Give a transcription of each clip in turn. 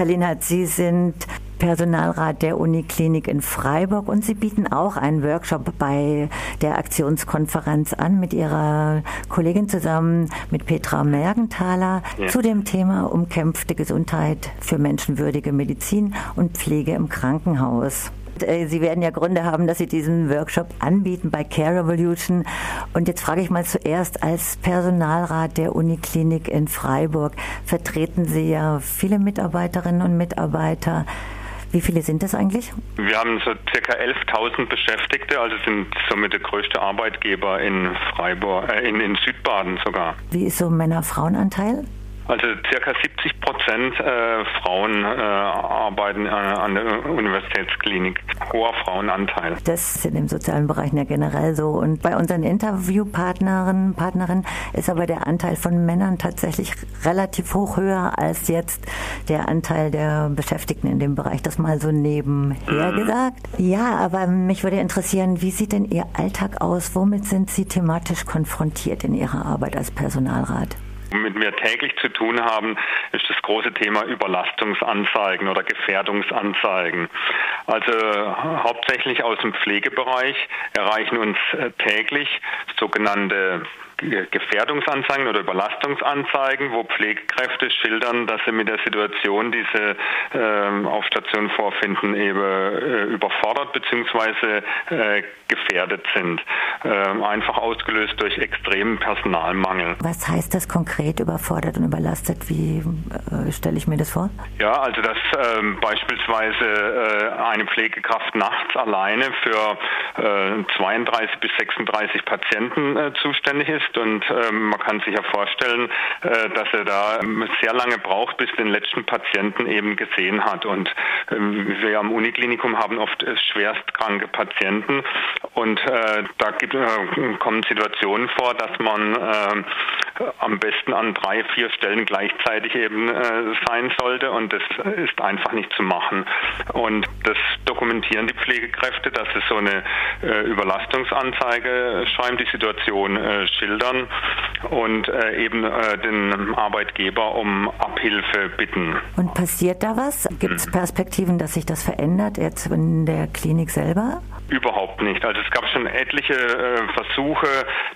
Herr Linhardt, Sie sind Personalrat der Uniklinik in Freiburg und Sie bieten auch einen Workshop bei der Aktionskonferenz an mit Ihrer Kollegin zusammen, mit Petra Mergenthaler, ja. zu dem Thema umkämpfte Gesundheit für menschenwürdige Medizin und Pflege im Krankenhaus. Äh, Sie werden ja Gründe haben, dass Sie diesen Workshop anbieten bei Care Revolution. Und jetzt frage ich mal zuerst, als Personalrat der Uniklinik in Freiburg vertreten Sie ja viele Mitarbeiterinnen und Mitarbeiter. Wie viele sind das eigentlich? Wir haben so circa 11.000 Beschäftigte, also sind somit der größte Arbeitgeber in Freiburg, äh, in, in Südbaden sogar. Wie ist so Männer-Frauen-Anteil? Also circa 70 Prozent äh, Frauen äh, arbeiten äh, an der Universitätsklinik. Hoher Frauenanteil. Das ist in dem sozialen Bereich ja generell so. Und bei unseren Interviewpartnerinnen Partnerinnen ist aber der Anteil von Männern tatsächlich relativ hoch höher als jetzt der Anteil der Beschäftigten in dem Bereich. Das mal so nebenher mhm. gesagt. Ja, aber mich würde interessieren, wie sieht denn Ihr Alltag aus? Womit sind Sie thematisch konfrontiert in Ihrer Arbeit als Personalrat? Womit wir täglich zu tun haben, ist das große Thema Überlastungsanzeigen oder Gefährdungsanzeigen. Also hauptsächlich aus dem Pflegebereich erreichen uns äh, täglich sogenannte Gefährdungsanzeigen oder Überlastungsanzeigen, wo Pflegekräfte schildern, dass sie mit der Situation, die sie äh, auf Station vorfinden, eben äh, überfordert bzw. Äh, gefährdet sind. Ähm, einfach ausgelöst durch extremen Personalmangel. Was heißt das konkret überfordert und überlastet? Wie äh, stelle ich mir das vor? Ja, also dass ähm, beispielsweise äh, eine Pflegekraft nachts alleine für 32 bis 36 Patienten zuständig ist ist und ähm, man kann sich ja vorstellen, äh, dass er da sehr lange braucht, bis den letzten Patienten eben gesehen hat. Und ähm, wir am Uniklinikum haben oft äh, schwerstkranke Patienten und äh, da gibt, äh, kommen Situationen vor, dass man äh, am besten an drei, vier Stellen gleichzeitig eben äh, sein sollte und das ist einfach nicht zu machen. Und das dokumentieren die Pflegekräfte, dass sie so eine Überlastungsanzeige schreiben, die Situation schildern schildern und äh, eben äh, den Arbeitgeber um Abhilfe bitten. Und passiert da was? Gibt es hm. Perspektiven, dass sich das verändert jetzt in der Klinik selber? Überhaupt nicht. Also es gab schon etliche äh, Versuche,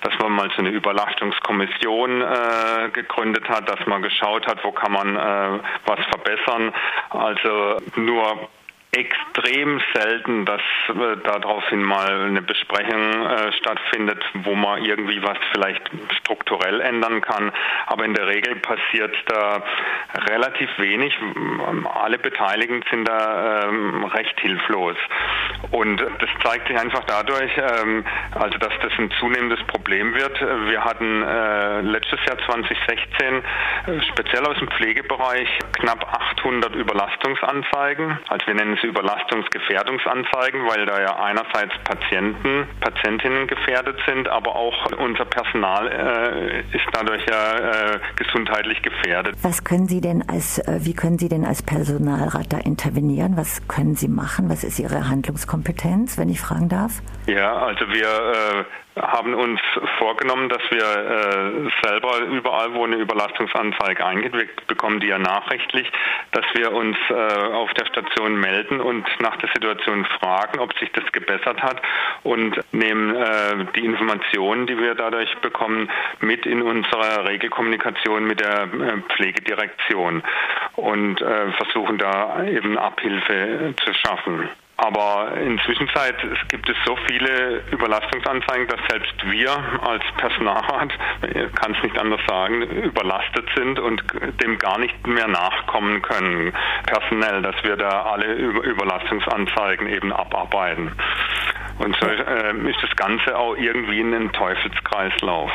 dass man mal so eine Überlastungskommission äh, gegründet hat, dass man geschaut hat, wo kann man äh, was verbessern. Also nur extrem selten, dass äh, daraufhin mal eine Besprechung äh, stattfindet, wo man irgendwie was vielleicht strukturell ändern kann. Aber in der Regel passiert da relativ wenig. Alle Beteiligten sind da ähm, recht hilflos. Und das zeigt sich einfach dadurch, ähm, also dass das ein zunehmendes Problem wird. Wir hatten äh, letztes Jahr 2016 äh, speziell aus dem Pflegebereich knapp 800 Überlastungsanzeigen. Also wir nennen es Überlastungsgefährdungsanzeigen, weil da ja einerseits Patienten, Patientinnen gefährdet sind, aber auch unser Personal äh, ist dadurch ja äh, gesundheitlich gefährdet. Was können Sie denn als, äh, wie können Sie denn als Personalrat da intervenieren? Was können Sie machen? Was ist Ihre Handlungskompetenz, wenn ich fragen darf? Ja, also wir äh, haben uns vorgenommen, dass wir äh, selber überall, wo eine Überlastungsanzeige eingeht, wir bekommen die ja nachrichtlich, dass wir uns äh, auf der Station melden und nach der Situation fragen, ob sich das gebessert hat und nehmen äh, die Informationen, die wir dadurch bekommen, mit in unsere Regelkommunikation mit der äh, Pflegedirektion und äh, versuchen da eben Abhilfe zu schaffen. Aber inzwischen gibt es so viele Überlastungsanzeigen, dass selbst wir als Personalrat, kann es nicht anders sagen, überlastet sind und dem gar nicht mehr nachkommen können, personell, dass wir da alle Überlastungsanzeigen eben abarbeiten. Und so äh, ist das Ganze auch irgendwie in einem Teufelskreislauf.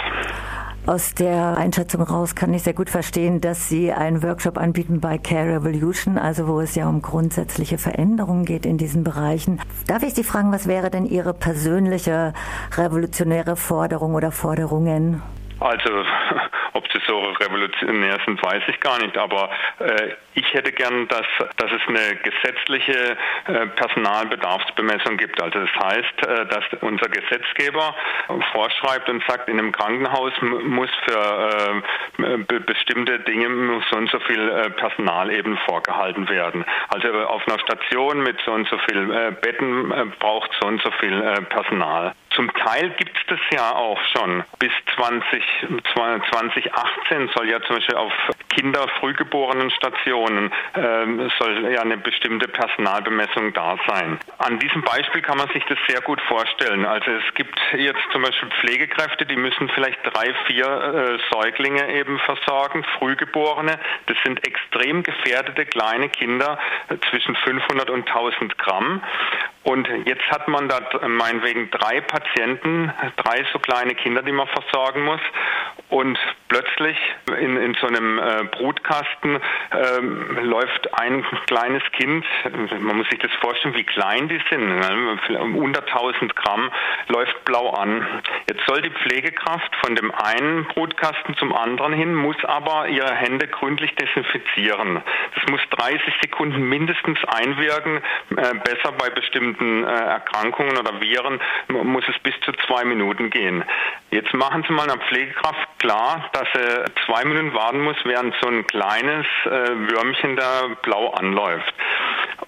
Aus der Einschätzung raus kann ich sehr gut verstehen, dass Sie einen Workshop anbieten bei Care Revolution, also wo es ja um grundsätzliche Veränderungen geht in diesen Bereichen. Darf ich Sie fragen, was wäre denn Ihre persönliche revolutionäre Forderung oder Forderungen? Also Ob sie so revolutionär sind, weiß ich gar nicht. Aber äh, ich hätte gern, dass, dass es eine gesetzliche äh, Personalbedarfsbemessung gibt. Also das heißt, äh, dass unser Gesetzgeber vorschreibt und sagt, in einem Krankenhaus muss für äh, bestimmte Dinge muss so und so viel äh, Personal eben vorgehalten werden. Also auf einer Station mit so und so viel äh, Betten braucht so und so viel Personal. Zum Teil gibt es das ja auch schon. Bis 20, 2018 soll ja zum Beispiel auf Kinder frühgeborenen Stationen ähm, soll ja eine bestimmte Personalbemessung da sein. An diesem Beispiel kann man sich das sehr gut vorstellen. Also es gibt jetzt zum Beispiel Pflegekräfte, die müssen vielleicht drei, vier äh, Säuglinge eben versorgen, Frühgeborene. Das sind extrem gefährdete kleine Kinder äh, zwischen 500 und 1000 Gramm. Und jetzt hat man da meinetwegen drei Patienten, drei so kleine Kinder, die man versorgen muss. Und plötzlich in, in so einem äh, Brutkasten ähm, läuft ein kleines Kind, man muss sich das vorstellen, wie klein die sind, ne? unter 1000 Gramm, läuft blau an. Jetzt soll die Pflegekraft von dem einen Brutkasten zum anderen hin, muss aber ihre Hände gründlich desinfizieren. Das muss 30 Sekunden mindestens einwirken, äh, besser bei bestimmten äh, Erkrankungen oder Viren muss es bis zu zwei Minuten gehen. Jetzt machen Sie mal einer Pflegekraft klar, dass er zwei Minuten warten muss, während so ein kleines äh, Würmchen da blau anläuft.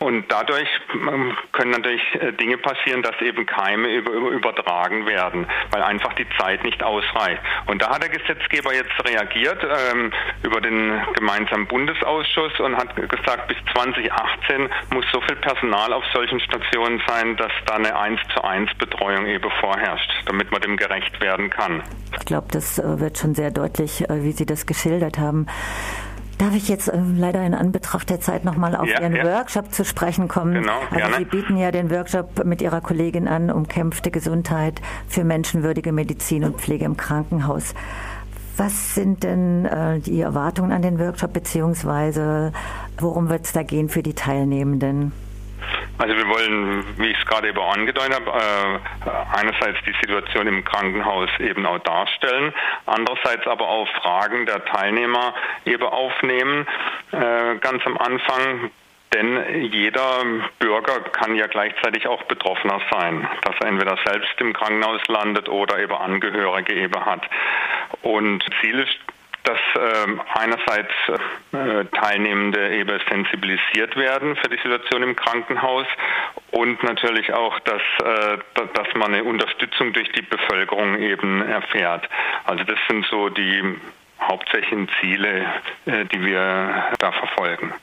Und dadurch ähm, können natürlich äh, Dinge passieren, dass eben Keime übertragen werden, weil einfach die Zeit nicht ausreicht. Und da hat der Gesetzgeber jetzt reagiert ähm, über den gemeinsamen Bundesausschuss und hat gesagt, bis 2018 muss so viel Personal auf solchen Stationen sein, dass da eine 1 zu 1 Betreuung eben vorherrscht, damit man dem gerecht werden kann. Ich glaube, das äh, wird schon sehr deutlich, äh, wie Sie das geschildert haben. Darf ich jetzt äh, leider in Anbetracht der Zeit nochmal auf ja, Ihren ja. Workshop zu sprechen kommen? Genau, also gerne. Sie bieten ja den Workshop mit Ihrer Kollegin an, umkämpfte Gesundheit für menschenwürdige Medizin und Pflege im Krankenhaus. Was sind denn äh, die Erwartungen an den Workshop, beziehungsweise worum wird es da gehen für die Teilnehmenden? Also wir wollen, wie ich es gerade eben angedeutet habe, äh, einerseits die Situation im Krankenhaus eben auch darstellen, andererseits aber auch Fragen der Teilnehmer eben aufnehmen. Äh, ganz am Anfang denn jeder Bürger kann ja gleichzeitig auch Betroffener sein, dass er entweder selbst im Krankenhaus landet oder eben Angehörige eben hat. Und Ziel ist dass äh, einerseits äh, Teilnehmende eben sensibilisiert werden für die Situation im Krankenhaus und natürlich auch, dass, äh, dass man eine Unterstützung durch die Bevölkerung eben erfährt. Also das sind so die hauptsächlichen Ziele, äh, die wir da verfolgen.